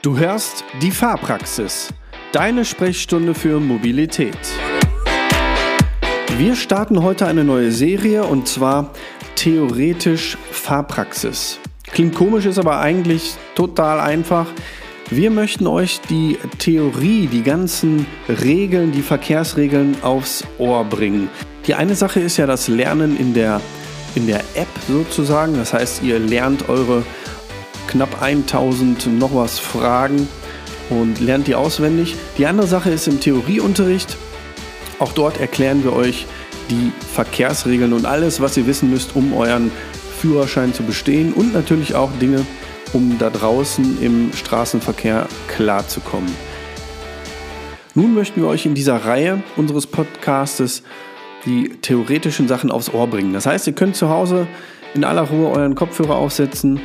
Du hörst die Fahrpraxis, deine Sprechstunde für Mobilität. Wir starten heute eine neue Serie und zwar theoretisch Fahrpraxis. Klingt komisch, ist aber eigentlich total einfach. Wir möchten euch die Theorie, die ganzen Regeln, die Verkehrsregeln aufs Ohr bringen. Die eine Sache ist ja das Lernen in der, in der App sozusagen. Das heißt, ihr lernt eure knapp 1000 noch was Fragen und lernt die auswendig. Die andere Sache ist im Theorieunterricht. Auch dort erklären wir euch die Verkehrsregeln und alles, was ihr wissen müsst, um euren Führerschein zu bestehen und natürlich auch Dinge, um da draußen im Straßenverkehr klarzukommen. Nun möchten wir euch in dieser Reihe unseres Podcastes die theoretischen Sachen aufs Ohr bringen. Das heißt, ihr könnt zu Hause in aller Ruhe euren Kopfhörer aufsetzen,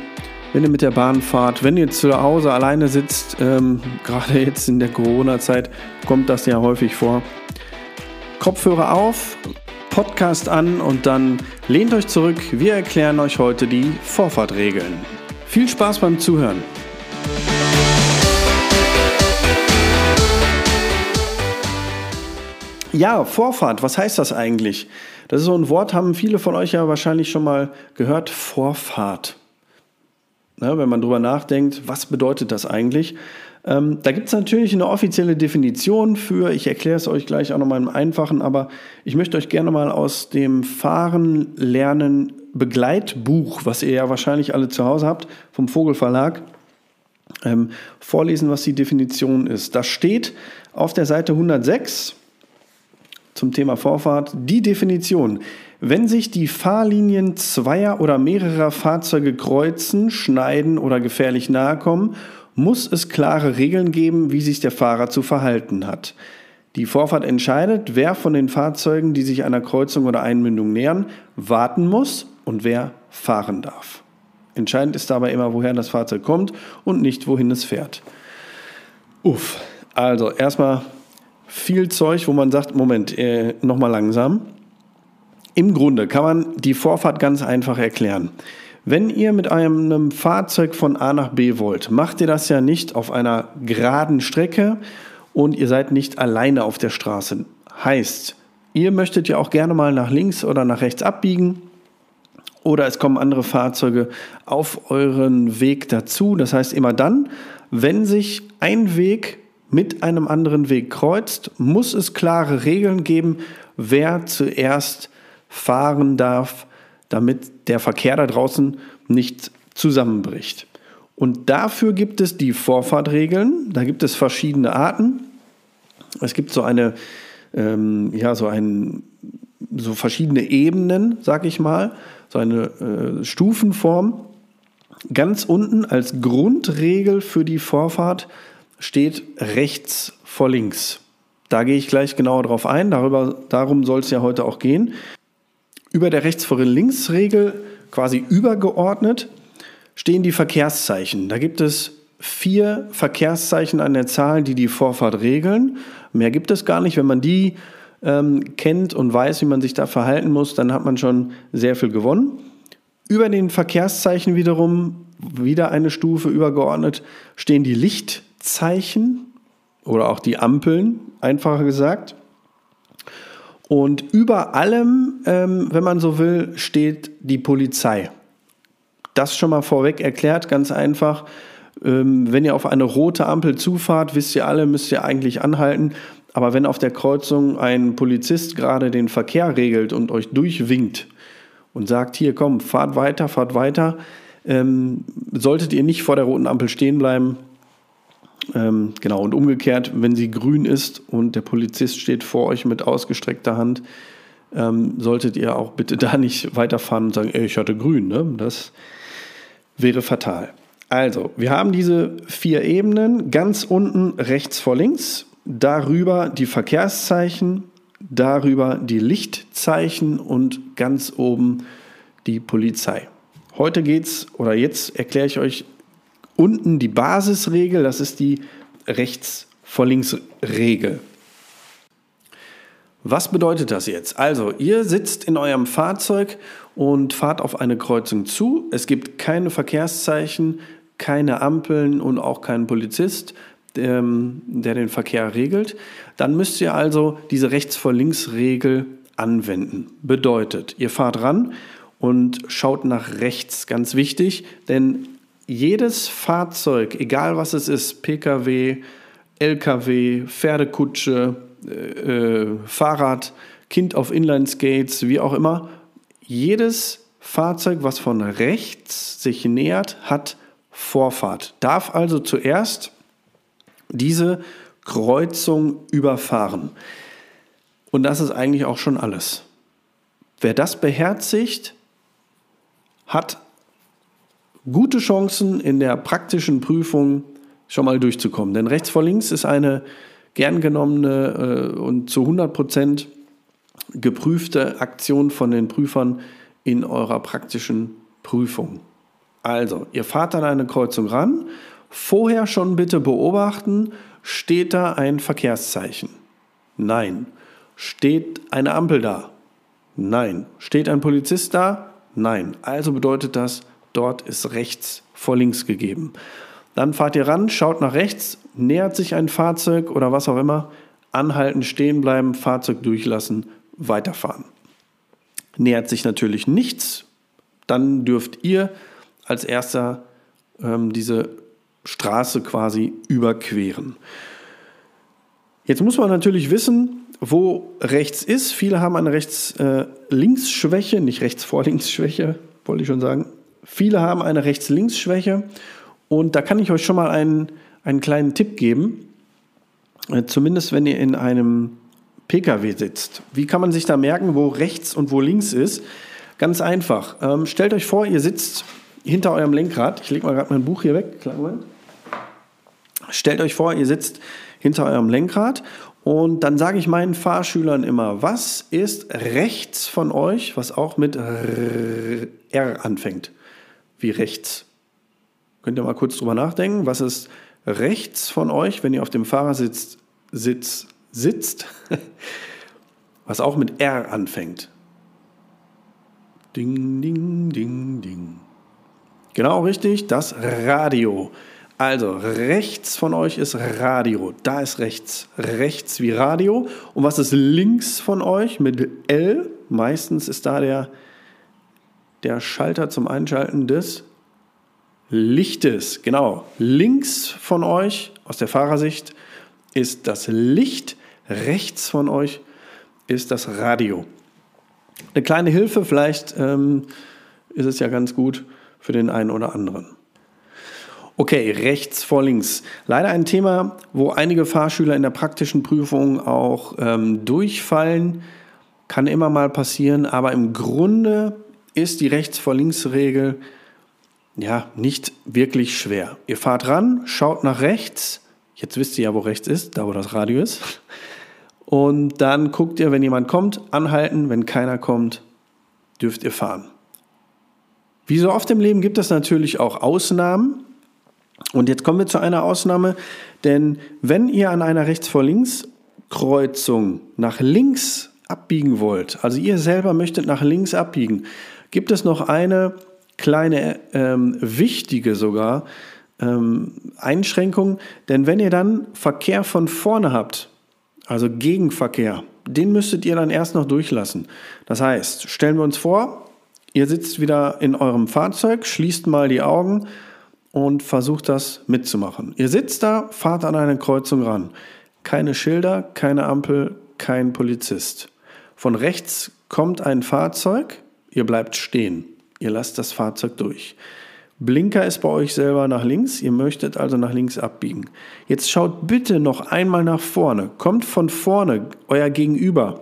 wenn ihr mit der Bahn fahrt, wenn ihr zu Hause alleine sitzt, ähm, gerade jetzt in der Corona-Zeit kommt das ja häufig vor. Kopfhörer auf, Podcast an und dann lehnt euch zurück. Wir erklären euch heute die Vorfahrtregeln. Viel Spaß beim Zuhören. Ja, Vorfahrt, was heißt das eigentlich? Das ist so ein Wort, haben viele von euch ja wahrscheinlich schon mal gehört. Vorfahrt. Ne, wenn man drüber nachdenkt, was bedeutet das eigentlich? Ähm, da gibt es natürlich eine offizielle Definition für, ich erkläre es euch gleich auch nochmal im Einfachen, aber ich möchte euch gerne mal aus dem Fahren lernen Begleitbuch, was ihr ja wahrscheinlich alle zu Hause habt, vom Vogelverlag, ähm, vorlesen, was die Definition ist. Da steht auf der Seite 106 zum Thema Vorfahrt die Definition. Wenn sich die Fahrlinien zweier oder mehrerer Fahrzeuge kreuzen, schneiden oder gefährlich nahe kommen, muss es klare Regeln geben, wie sich der Fahrer zu verhalten hat. Die Vorfahrt entscheidet, wer von den Fahrzeugen, die sich einer Kreuzung oder Einmündung nähern, warten muss und wer fahren darf. Entscheidend ist dabei immer, woher das Fahrzeug kommt und nicht, wohin es fährt. Uff, also erstmal viel Zeug, wo man sagt, Moment, äh, nochmal langsam. Im Grunde kann man die Vorfahrt ganz einfach erklären. Wenn ihr mit einem Fahrzeug von A nach B wollt, macht ihr das ja nicht auf einer geraden Strecke und ihr seid nicht alleine auf der Straße. Heißt, ihr möchtet ja auch gerne mal nach links oder nach rechts abbiegen oder es kommen andere Fahrzeuge auf euren Weg dazu. Das heißt, immer dann, wenn sich ein Weg mit einem anderen Weg kreuzt, muss es klare Regeln geben, wer zuerst fahren darf, damit der Verkehr da draußen nicht zusammenbricht. Und dafür gibt es die Vorfahrtregeln. Da gibt es verschiedene Arten. Es gibt so eine, ähm, ja, so ein, so verschiedene Ebenen, sag ich mal, so eine äh, Stufenform. Ganz unten als Grundregel für die Vorfahrt steht rechts vor links. Da gehe ich gleich genauer drauf ein. Darüber, darum soll es ja heute auch gehen. Über der Rechts vor links Regel, quasi übergeordnet, stehen die Verkehrszeichen. Da gibt es vier Verkehrszeichen an der Zahl, die die Vorfahrt regeln. Mehr gibt es gar nicht. Wenn man die ähm, kennt und weiß, wie man sich da verhalten muss, dann hat man schon sehr viel gewonnen. Über den Verkehrszeichen wiederum, wieder eine Stufe übergeordnet, stehen die Lichtzeichen oder auch die Ampeln, einfacher gesagt. Und über allem, ähm, wenn man so will, steht die Polizei. Das schon mal vorweg erklärt, ganz einfach. Ähm, wenn ihr auf eine rote Ampel zufahrt, wisst ihr alle, müsst ihr eigentlich anhalten. Aber wenn auf der Kreuzung ein Polizist gerade den Verkehr regelt und euch durchwinkt und sagt, hier komm, fahrt weiter, fahrt weiter, ähm, solltet ihr nicht vor der roten Ampel stehen bleiben, ähm, genau, und umgekehrt, wenn sie grün ist und der Polizist steht vor euch mit ausgestreckter Hand, ähm, solltet ihr auch bitte da nicht weiterfahren und sagen, ey, ich hatte grün. Ne? Das wäre fatal. Also, wir haben diese vier Ebenen. Ganz unten rechts vor links, darüber die Verkehrszeichen, darüber die Lichtzeichen und ganz oben die Polizei. Heute geht's oder jetzt erkläre ich euch unten die Basisregel, das ist die rechts vor links Regel. Was bedeutet das jetzt? Also, ihr sitzt in eurem Fahrzeug und fahrt auf eine Kreuzung zu. Es gibt keine Verkehrszeichen, keine Ampeln und auch kein Polizist, der, ähm, der den Verkehr regelt. Dann müsst ihr also diese Rechts vor Links Regel anwenden. Bedeutet, ihr fahrt ran und schaut nach rechts, ganz wichtig, denn jedes Fahrzeug, egal was es ist, Pkw, Lkw, Pferdekutsche, äh, äh, Fahrrad, Kind auf Inlineskates, wie auch immer, jedes Fahrzeug, was von rechts sich nähert, hat Vorfahrt. Darf also zuerst diese Kreuzung überfahren. Und das ist eigentlich auch schon alles. Wer das beherzigt, hat gute Chancen in der praktischen Prüfung schon mal durchzukommen. Denn rechts vor links ist eine gern genommene äh, und zu 100 Prozent geprüfte Aktion von den Prüfern in eurer praktischen Prüfung. Also, ihr fahrt an eine Kreuzung ran, vorher schon bitte beobachten, steht da ein Verkehrszeichen? Nein. Steht eine Ampel da? Nein. Steht ein Polizist da? Nein. Also bedeutet das, dort ist rechts vor links gegeben. Dann fahrt ihr ran, schaut nach rechts, nähert sich ein Fahrzeug oder was auch immer, anhalten, stehen bleiben, Fahrzeug durchlassen, weiterfahren. Nähert sich natürlich nichts, dann dürft ihr als erster ähm, diese Straße quasi überqueren. Jetzt muss man natürlich wissen, wo rechts ist. Viele haben eine Rechts-Links-Schwäche, äh, nicht Rechts-Vor-Links-Schwäche, wollte ich schon sagen. Viele haben eine Rechts-Links-Schwäche und da kann ich euch schon mal einen, einen kleinen Tipp geben. Äh, zumindest wenn ihr in einem Pkw sitzt. Wie kann man sich da merken, wo rechts und wo links ist? Ganz einfach. Ähm, stellt euch vor, ihr sitzt hinter eurem Lenkrad. Ich lege mal gerade mein Buch hier weg. Stellt euch vor, ihr sitzt hinter eurem Lenkrad und dann sage ich meinen Fahrschülern immer, was ist rechts von euch, was auch mit R anfängt, wie rechts. Könnt ihr mal kurz drüber nachdenken, was ist rechts von euch, wenn ihr auf dem Fahrersitz Sitz, sitzt, was auch mit R anfängt. Ding, ding, ding, ding. Genau richtig, das Radio. Also rechts von euch ist Radio. Da ist rechts. Rechts wie Radio. Und was ist links von euch mit L? Meistens ist da der, der Schalter zum Einschalten des Lichtes. Genau. Links von euch aus der Fahrersicht ist das Licht. Rechts von euch ist das Radio. Eine kleine Hilfe, vielleicht ähm, ist es ja ganz gut für den einen oder anderen. Okay, rechts vor links. Leider ein Thema, wo einige Fahrschüler in der praktischen Prüfung auch ähm, durchfallen. Kann immer mal passieren, aber im Grunde ist die rechts vor links Regel ja nicht wirklich schwer. Ihr fahrt ran, schaut nach rechts. Jetzt wisst ihr ja, wo rechts ist, da wo das Radio ist. Und dann guckt ihr, wenn jemand kommt, anhalten. Wenn keiner kommt, dürft ihr fahren. Wie so oft im Leben gibt es natürlich auch Ausnahmen. Und jetzt kommen wir zu einer Ausnahme, denn wenn ihr an einer rechts vor links Kreuzung nach links abbiegen wollt, also ihr selber möchtet nach links abbiegen, gibt es noch eine kleine ähm, wichtige sogar ähm, Einschränkung, denn wenn ihr dann Verkehr von vorne habt, also Gegenverkehr, den müsstet ihr dann erst noch durchlassen. Das heißt, stellen wir uns vor, ihr sitzt wieder in eurem Fahrzeug, schließt mal die Augen und versucht das mitzumachen. Ihr sitzt da, fahrt an eine Kreuzung ran. Keine Schilder, keine Ampel, kein Polizist. Von rechts kommt ein Fahrzeug, ihr bleibt stehen. Ihr lasst das Fahrzeug durch. Blinker ist bei euch selber nach links, ihr möchtet also nach links abbiegen. Jetzt schaut bitte noch einmal nach vorne. Kommt von vorne euer Gegenüber.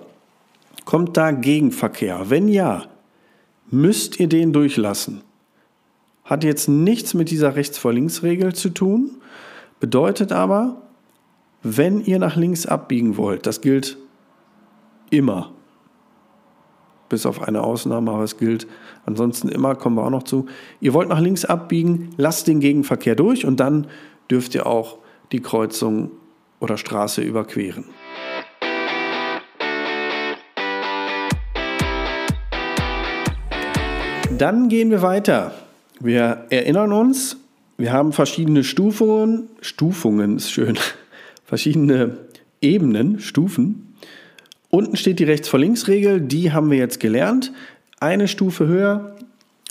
Kommt da Gegenverkehr? Wenn ja, müsst ihr den durchlassen. Hat jetzt nichts mit dieser Rechts-vor-Links-Regel zu tun, bedeutet aber, wenn ihr nach links abbiegen wollt, das gilt immer, bis auf eine Ausnahme, aber es gilt ansonsten immer, kommen wir auch noch zu. Ihr wollt nach links abbiegen, lasst den Gegenverkehr durch und dann dürft ihr auch die Kreuzung oder Straße überqueren. Dann gehen wir weiter. Wir erinnern uns, Wir haben verschiedene Stufungen, Stufungen ist schön, verschiedene Ebenen, Stufen. Unten steht die Rechts-vor-Links-Regel, die haben wir jetzt gelernt. Eine Stufe höher,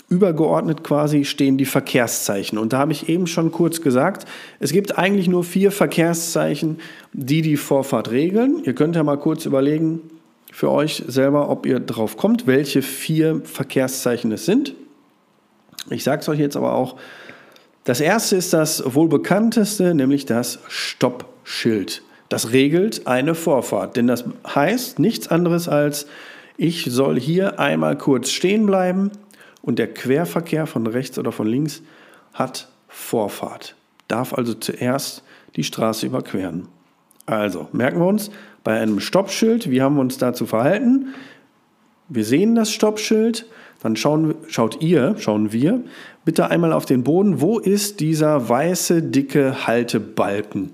übergeordnet quasi, stehen die Verkehrszeichen. Und da habe ich eben schon kurz gesagt, es gibt eigentlich nur vier Verkehrszeichen, die die Vorfahrt regeln. Ihr könnt ja mal kurz überlegen für euch selber, ob ihr drauf kommt, welche vier Verkehrszeichen es sind. Ich sage es euch jetzt aber auch. Das erste ist das wohl bekannteste, nämlich das Stoppschild. Das regelt eine Vorfahrt, denn das heißt nichts anderes als, ich soll hier einmal kurz stehen bleiben und der Querverkehr von rechts oder von links hat Vorfahrt, darf also zuerst die Straße überqueren. Also merken wir uns, bei einem Stoppschild, wie haben wir uns da zu verhalten? Wir sehen das Stoppschild, dann schauen, schaut ihr, schauen wir, bitte einmal auf den Boden, wo ist dieser weiße, dicke Haltebalken?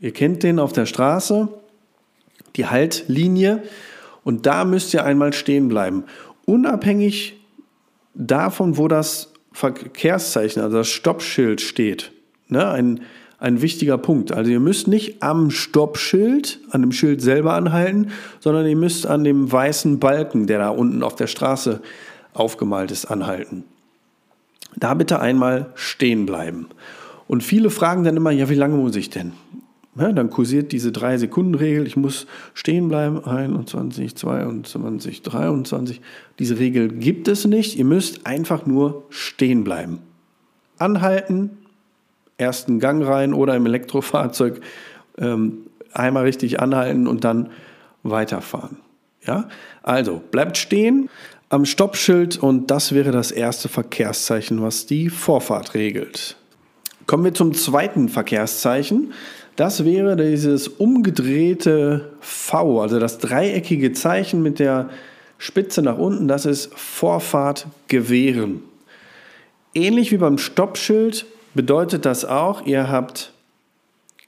Ihr kennt den auf der Straße, die Haltlinie, und da müsst ihr einmal stehen bleiben. Unabhängig davon, wo das Verkehrszeichen, also das Stoppschild steht. Ne? Ein, ein wichtiger Punkt. Also ihr müsst nicht am Stoppschild, an dem Schild selber anhalten, sondern ihr müsst an dem weißen Balken, der da unten auf der Straße aufgemalt ist, anhalten. Da bitte einmal stehen bleiben. Und viele fragen dann immer, ja, wie lange muss ich denn? Ja, dann kursiert diese 3-Sekunden-Regel, ich muss stehen bleiben, 21, 22, 23. Diese Regel gibt es nicht, ihr müsst einfach nur stehen bleiben. Anhalten, ersten Gang rein oder im Elektrofahrzeug ähm, einmal richtig anhalten und dann weiterfahren. Ja? Also bleibt stehen am Stoppschild und das wäre das erste Verkehrszeichen, was die Vorfahrt regelt. Kommen wir zum zweiten Verkehrszeichen. Das wäre dieses umgedrehte V, also das dreieckige Zeichen mit der Spitze nach unten, das ist Vorfahrt gewähren. Ähnlich wie beim Stoppschild bedeutet das auch, ihr habt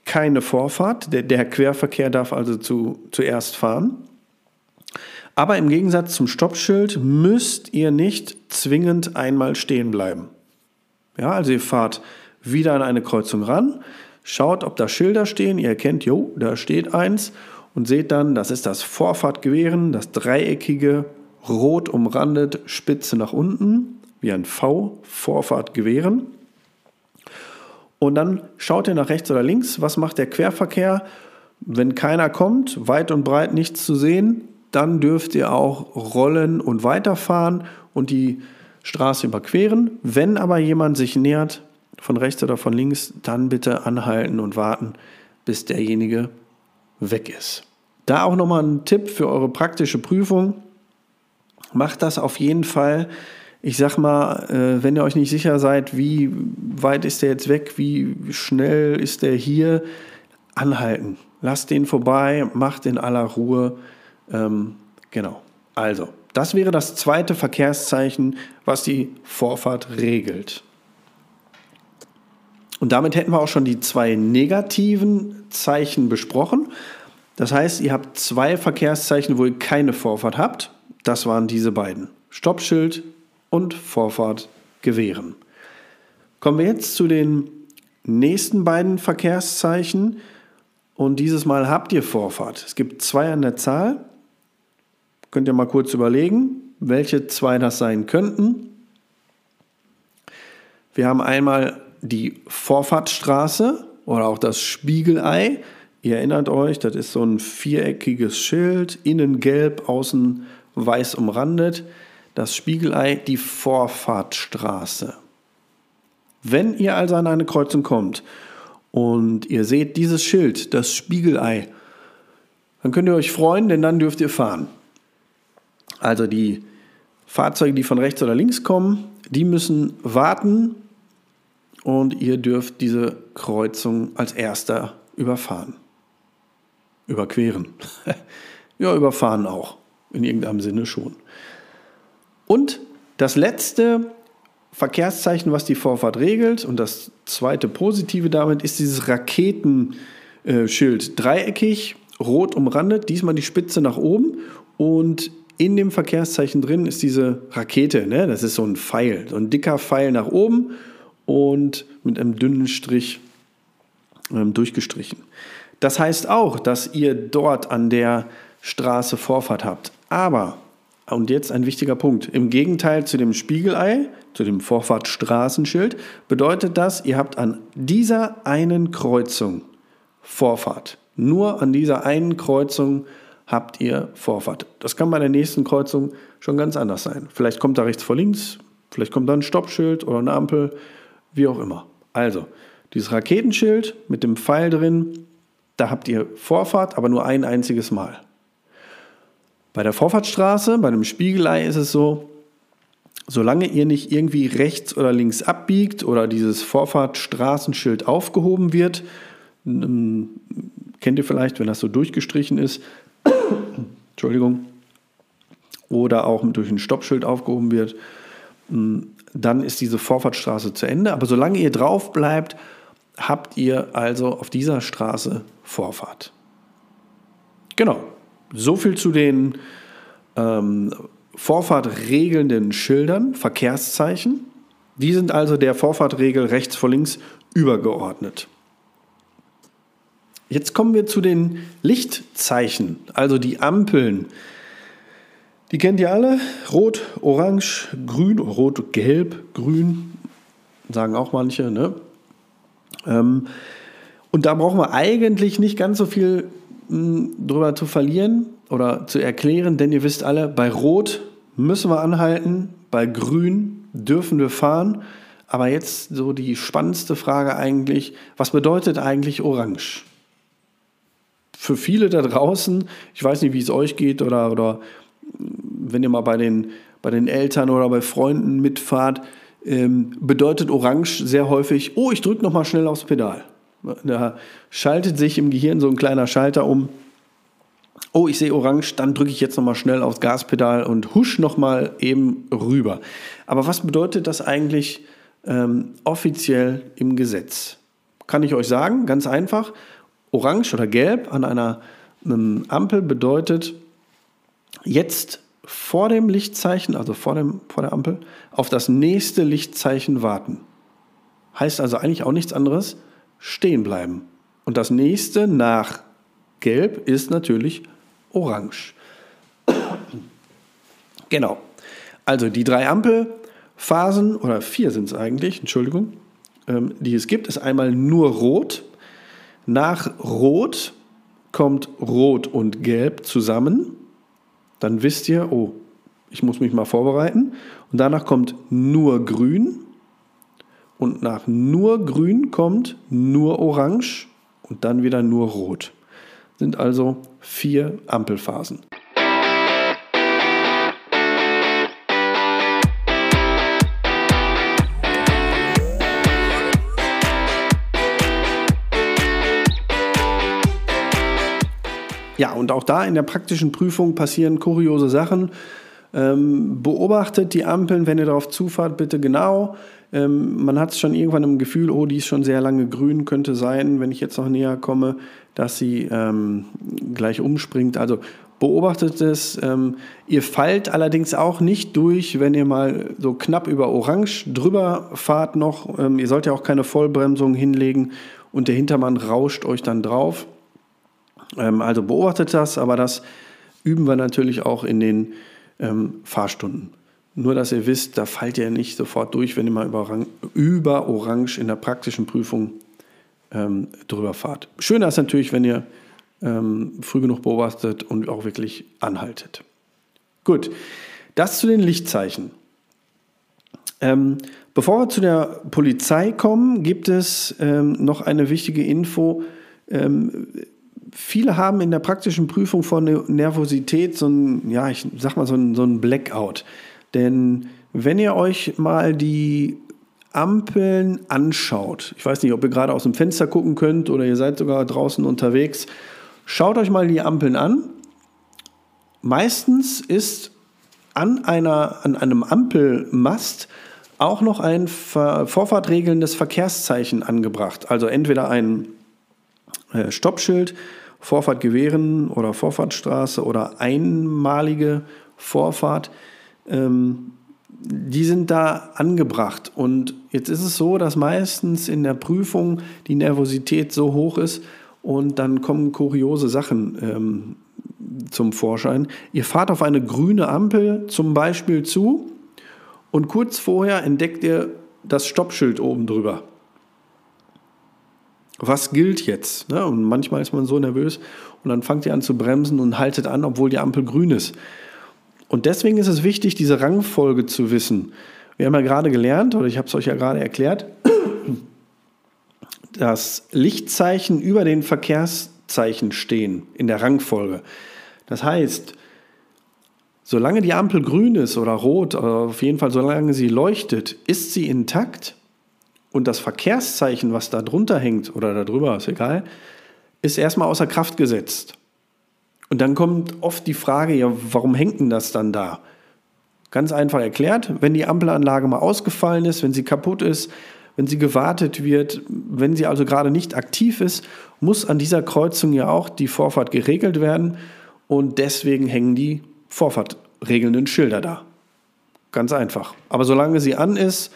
keine Vorfahrt, der, der Querverkehr darf also zu, zuerst fahren. Aber im Gegensatz zum Stoppschild müsst ihr nicht zwingend einmal stehen bleiben. Ja, also ihr fahrt wieder an eine Kreuzung ran, Schaut, ob da Schilder stehen. Ihr erkennt, jo, da steht eins. Und seht dann, das ist das Vorfahrtgewähren, das dreieckige, rot umrandet, Spitze nach unten, wie ein V, Vorfahrtgewähren. Und dann schaut ihr nach rechts oder links, was macht der Querverkehr. Wenn keiner kommt, weit und breit nichts zu sehen, dann dürft ihr auch rollen und weiterfahren und die Straße überqueren. Wenn aber jemand sich nähert, von rechts oder von links, dann bitte anhalten und warten, bis derjenige weg ist. Da auch nochmal ein Tipp für eure praktische Prüfung. Macht das auf jeden Fall. Ich sag mal, äh, wenn ihr euch nicht sicher seid, wie weit ist der jetzt weg, wie schnell ist der hier, anhalten. Lasst den vorbei, macht in aller Ruhe. Ähm, genau. Also, das wäre das zweite Verkehrszeichen, was die Vorfahrt regelt. Und damit hätten wir auch schon die zwei negativen Zeichen besprochen. Das heißt, ihr habt zwei Verkehrszeichen, wo ihr keine Vorfahrt habt. Das waren diese beiden. Stoppschild und Vorfahrt gewähren. Kommen wir jetzt zu den nächsten beiden Verkehrszeichen. Und dieses Mal habt ihr Vorfahrt. Es gibt zwei an der Zahl. Könnt ihr mal kurz überlegen, welche zwei das sein könnten. Wir haben einmal die Vorfahrtstraße oder auch das Spiegelei. Ihr erinnert euch, das ist so ein viereckiges Schild, innen gelb, außen weiß umrandet. Das Spiegelei, die Vorfahrtstraße. Wenn ihr also an eine Kreuzung kommt und ihr seht dieses Schild, das Spiegelei, dann könnt ihr euch freuen, denn dann dürft ihr fahren. Also die Fahrzeuge, die von rechts oder links kommen, die müssen warten, und ihr dürft diese Kreuzung als erster überfahren. Überqueren. ja, überfahren auch. In irgendeinem Sinne schon. Und das letzte Verkehrszeichen, was die Vorfahrt regelt, und das zweite Positive damit, ist dieses Raketenschild. Dreieckig, rot umrandet, diesmal die Spitze nach oben. Und in dem Verkehrszeichen drin ist diese Rakete. Ne? Das ist so ein Pfeil, so ein dicker Pfeil nach oben und mit einem dünnen Strich ähm, durchgestrichen. Das heißt auch, dass ihr dort an der Straße Vorfahrt habt. Aber, und jetzt ein wichtiger Punkt, im Gegenteil zu dem Spiegelei, zu dem Vorfahrtstraßenschild, bedeutet das, ihr habt an dieser einen Kreuzung Vorfahrt. Nur an dieser einen Kreuzung habt ihr Vorfahrt. Das kann bei der nächsten Kreuzung schon ganz anders sein. Vielleicht kommt da rechts vor links, vielleicht kommt da ein Stoppschild oder eine Ampel, wie auch immer. Also, dieses Raketenschild mit dem Pfeil drin, da habt ihr Vorfahrt, aber nur ein einziges Mal. Bei der Vorfahrtsstraße, bei einem Spiegelei ist es so, solange ihr nicht irgendwie rechts oder links abbiegt oder dieses Vorfahrtstraßenschild aufgehoben wird, ähm, kennt ihr vielleicht, wenn das so durchgestrichen ist, Entschuldigung, oder auch durch ein Stoppschild aufgehoben wird, ähm, dann ist diese Vorfahrtsstraße zu Ende. Aber solange ihr drauf bleibt, habt ihr also auf dieser Straße Vorfahrt. Genau, so viel zu den ähm, Vorfahrt regelnden Schildern, Verkehrszeichen. Die sind also der Vorfahrtregel rechts vor links übergeordnet. Jetzt kommen wir zu den Lichtzeichen, also die Ampeln. Die kennt ihr alle. Rot, Orange, Grün, Rot, Gelb, Grün, sagen auch manche. Ne? Ähm, und da brauchen wir eigentlich nicht ganz so viel mh, hm, drüber zu verlieren oder zu erklären, denn ihr wisst alle, bei Rot müssen wir anhalten, bei Grün dürfen wir fahren. Aber jetzt so die spannendste Frage eigentlich, was bedeutet eigentlich Orange? für viele da draußen, ich weiß nicht, wie es euch geht oder, oder wenn ihr mal bei den, bei den Eltern oder bei Freunden mitfahrt, ähm, bedeutet Orange sehr häufig, oh, ich drücke nochmal schnell aufs Pedal. Da schaltet sich im Gehirn so ein kleiner Schalter um. Oh, ich sehe Orange, dann drücke ich jetzt nochmal schnell aufs Gaspedal und husch nochmal eben rüber. Aber was bedeutet das eigentlich ähm, offiziell im Gesetz? Kann ich euch sagen, ganz einfach. Orange oder Gelb an einer Ampel bedeutet jetzt vor dem Lichtzeichen, also vor, dem, vor der Ampel, auf das nächste Lichtzeichen warten. Heißt also eigentlich auch nichts anderes, stehen bleiben. Und das nächste nach Gelb ist natürlich Orange. genau. Also die drei Ampelphasen, oder vier sind es eigentlich, Entschuldigung, ähm, die es gibt, ist einmal nur Rot, nach Rot kommt Rot und Gelb zusammen. Dann wisst ihr, oh, ich muss mich mal vorbereiten. Und danach kommt nur Grün. Und nach nur Grün kommt nur Orange und dann wieder nur Rot. Sind also vier Ampelphasen. Ja, und auch da in der praktischen Prüfung passieren kuriose Sachen. Ähm, beobachtet die Ampeln, wenn ihr darauf zufahrt, bitte genau. Ähm, man hat schon irgendwann im Gefühl, oh, die ist schon sehr lange grün, könnte sein, wenn ich jetzt noch näher komme, dass sie ähm, gleich umspringt. Also beobachtet es. Ähm, ihr fallt allerdings auch nicht durch, wenn ihr mal so knapp über Orange drüber fahrt noch. Ähm, ihr sollt ja auch keine Vollbremsung hinlegen und der Hintermann rauscht euch dann drauf. Ähm, also beobachtet das, aber das üben wir natürlich auch in den ähm, Fahrstunden. Nur, dass ihr wisst, da fallt ihr nicht sofort durch, wenn ihr mal über, über Orange in der praktischen Prüfung ähm, drüber fahrt. Schöner ist natürlich, wenn ihr ähm, früh genug beobachtet und auch wirklich anhaltet. Gut, das zu den Lichtzeichen. Ähm, bevor wir zu der Polizei kommen, gibt es ähm, noch eine wichtige Info. Viele haben in der praktischen Prüfung von Nervosität so ein, ja, ich sag mal so ein, so ein Blackout. Denn wenn ihr euch mal die Ampeln anschaut, ich weiß nicht, ob ihr gerade aus dem Fenster gucken könnt oder ihr seid sogar draußen unterwegs, schaut euch mal die Ampeln an. Meistens ist an, einer, an einem Ampelmast auch noch ein vorfahrtregelndes Verkehrszeichen angebracht. Also entweder ein äh, Stoppschild Vorfahrt gewähren oder Vorfahrtstraße oder einmalige Vorfahrt. Ähm, die sind da angebracht. Und jetzt ist es so, dass meistens in der Prüfung die Nervosität so hoch ist und dann kommen kuriose Sachen ähm, zum Vorschein. Ihr fahrt auf eine grüne Ampel zum Beispiel zu und kurz vorher entdeckt ihr das Stoppschild oben drüber. Was gilt jetzt? Ne? Und manchmal ist man so nervös und dann fangt ihr an zu bremsen und haltet an, obwohl die Ampel grün ist. Und deswegen ist es wichtig, diese Rangfolge zu wissen. Wir haben ja gerade gelernt, oder ich habe es euch ja gerade erklärt, dass Lichtzeichen über den Verkehrszeichen stehen in der Rangfolge. Das heißt, solange die Ampel grün ist oder rot, oder auf jeden Fall solange sie leuchtet, ist sie intakt und das Verkehrszeichen, was da drunter hängt oder da drüber, ist egal, ist erstmal außer Kraft gesetzt. Und dann kommt oft die Frage, ja, warum hängt denn das dann da? Ganz einfach erklärt, wenn die Ampelanlage mal ausgefallen ist, wenn sie kaputt ist, wenn sie gewartet wird, wenn sie also gerade nicht aktiv ist, muss an dieser Kreuzung ja auch die Vorfahrt geregelt werden und deswegen hängen die vorfahrtregelnden Schilder da. Ganz einfach. Aber solange sie an ist,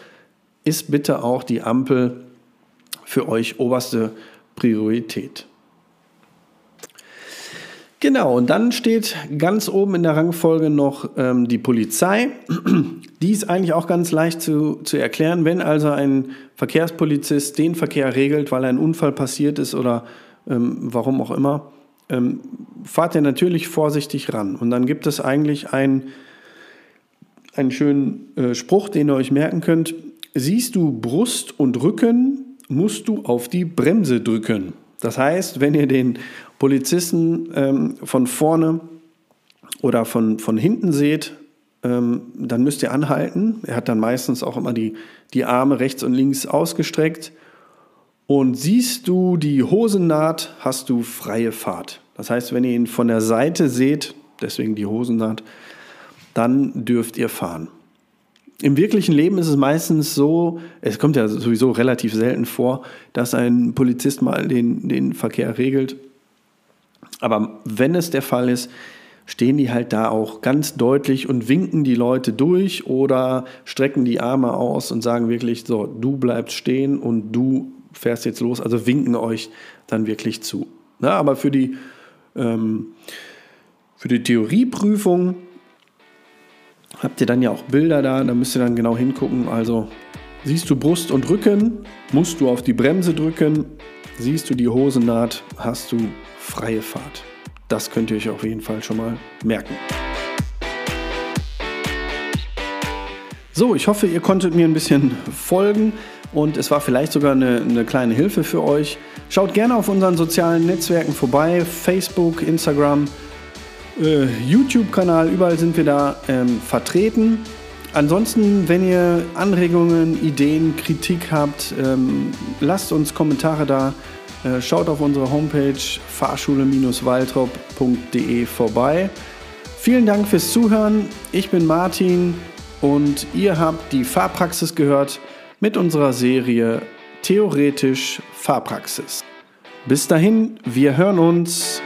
ist bitte auch die Ampel für euch oberste Priorität. Genau, und dann steht ganz oben in der Rangfolge noch ähm, die Polizei. Die ist eigentlich auch ganz leicht zu, zu erklären. Wenn also ein Verkehrspolizist den Verkehr regelt, weil ein Unfall passiert ist oder ähm, warum auch immer, ähm, fahrt er natürlich vorsichtig ran. Und dann gibt es eigentlich ein, einen schönen äh, Spruch, den ihr euch merken könnt. Siehst du Brust und Rücken, musst du auf die Bremse drücken. Das heißt, wenn ihr den Polizisten ähm, von vorne oder von, von hinten seht, ähm, dann müsst ihr anhalten. Er hat dann meistens auch immer die, die Arme rechts und links ausgestreckt. Und siehst du die Hosennaht, hast du freie Fahrt. Das heißt, wenn ihr ihn von der Seite seht, deswegen die Hosennaht, dann dürft ihr fahren. Im wirklichen Leben ist es meistens so, es kommt ja sowieso relativ selten vor, dass ein Polizist mal den, den Verkehr regelt. Aber wenn es der Fall ist, stehen die halt da auch ganz deutlich und winken die Leute durch oder strecken die Arme aus und sagen wirklich so, du bleibst stehen und du fährst jetzt los, also winken euch dann wirklich zu. Na, aber für die, ähm, für die Theorieprüfung habt ihr dann ja auch Bilder da, da müsst ihr dann genau hingucken. Also siehst du Brust und Rücken, musst du auf die Bremse drücken, siehst du die Hosennaht, hast du freie Fahrt. Das könnt ihr euch auf jeden Fall schon mal merken. So, ich hoffe, ihr konntet mir ein bisschen folgen und es war vielleicht sogar eine, eine kleine Hilfe für euch. Schaut gerne auf unseren sozialen Netzwerken vorbei, Facebook, Instagram, äh, YouTube-Kanal, überall sind wir da ähm, vertreten. Ansonsten, wenn ihr Anregungen, Ideen, Kritik habt, ähm, lasst uns Kommentare da. Äh, schaut auf unsere Homepage fahrschule-waltrop.de vorbei. Vielen Dank fürs Zuhören. Ich bin Martin und ihr habt die Fahrpraxis gehört mit unserer Serie Theoretisch Fahrpraxis. Bis dahin, wir hören uns.